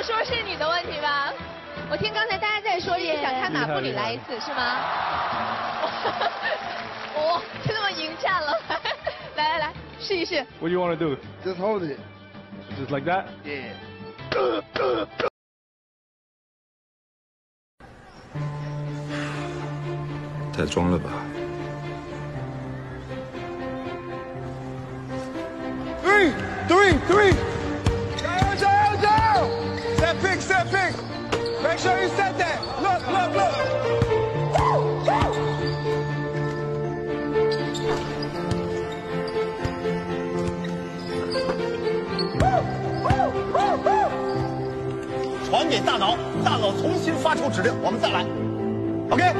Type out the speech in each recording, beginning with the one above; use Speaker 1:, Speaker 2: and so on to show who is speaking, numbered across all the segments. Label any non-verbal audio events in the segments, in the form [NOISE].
Speaker 1: 有说是你的问题吧？我听刚才大家在说也想看马布里来一次，是吗？哇，[LAUGHS] 就这么迎战了！[LAUGHS] 来来来，试一试。
Speaker 2: What do you want to do?
Speaker 3: Just hold it.
Speaker 2: Just like that?
Speaker 3: Yeah. [COUGHS]
Speaker 4: 太装了吧。
Speaker 3: 3 pick Make sure you set that. Look, look, look. Woo, woo.
Speaker 5: 传给大脑，大脑重新发出指令，我们再来。OK，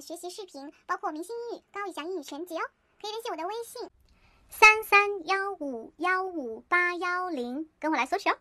Speaker 6: 学习视频，包括明星英语、高以翔英语全集哦，可以联系我的微信三三幺五幺五八幺零，跟我来索取哦。